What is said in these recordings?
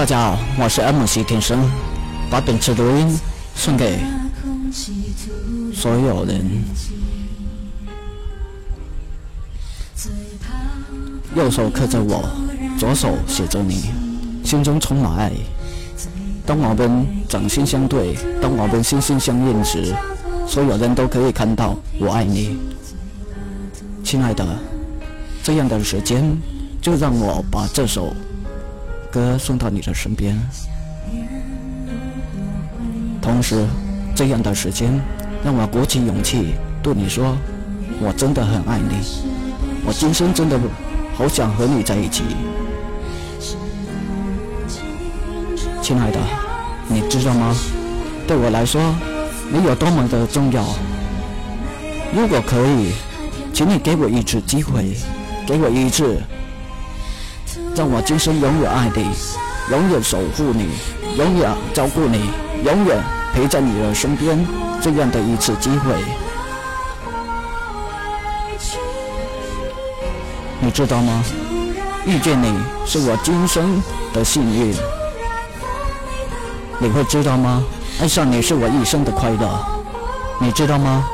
大家好，我是 MC 天生，把本次录音送给所有人。右手刻着我，左手写着你，心中充满爱。当我们掌心相对，当我们心心相印时，所有人都可以看到我爱你，亲爱的。这样的时间，就让我把这首歌送到你的身边。同时，这样的时间，让我鼓起勇气对你说：“我真的很爱你，我今生真的好想和你在一起。”亲爱的，你知道吗？对我来说，你有多么的重要。如果可以，请你给我一次机会。给我一次，让我今生永远爱你，永远守护你，永远照顾你，永远陪在你的身边，这样的一次机会。你知道吗？遇见你是我今生的幸运。你会知道吗？爱上你是我一生的快乐。你知道吗？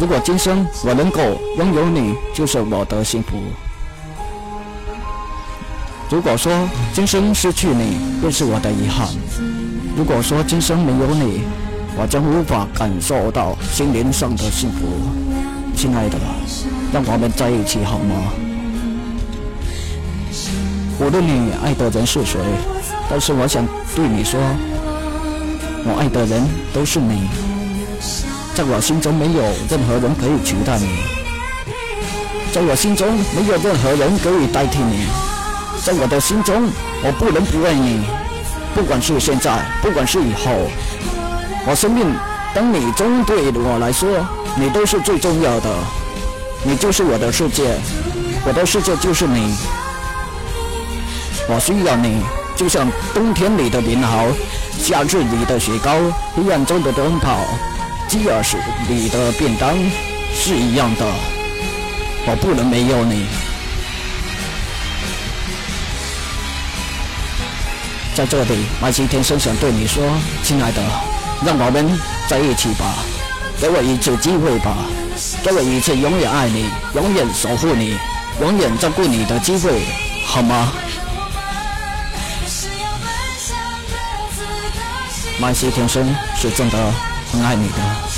如果今生我能够拥有你，就是我的幸福。如果说今生失去你，便是我的遗憾；如果说今生没有你，我将无法感受到心灵上的幸福。亲爱的，让我们在一起好吗？无论你爱的人是谁，但是我想对你说，我爱的人都是你，在我心中没有任何人可以取代你，在我心中没有任何人可以代替你。在我的心中，我不能不爱你，不管是现在，不管是以后。我生命，当你中对我来说，你都是最重要的，你就是我的世界，我的世界就是你。我需要你，就像冬天里的棉袄，夏日里的雪糕，黑暗中的灯泡，饥饿时里的便当，是一样的。我不能没有你。在这里，麦西天生想对你说，亲爱的，让我们在一起吧，给我一次机会吧，给我一次永远爱你、永远守护你、永远照顾你的机会，好吗？麦西天生是真的很爱你的。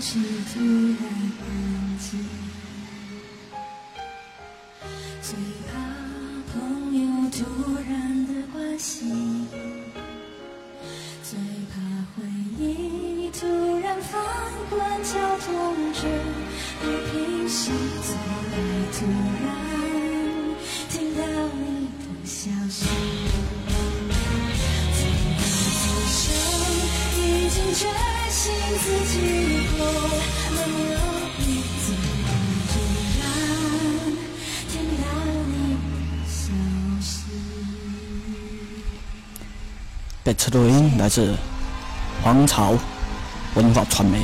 突然安静，最怕朋友突然的关心，最怕回忆突然翻滚交通着不平息，最怕突然听到你的消息，心自己。本次录音来自皇朝文化传媒。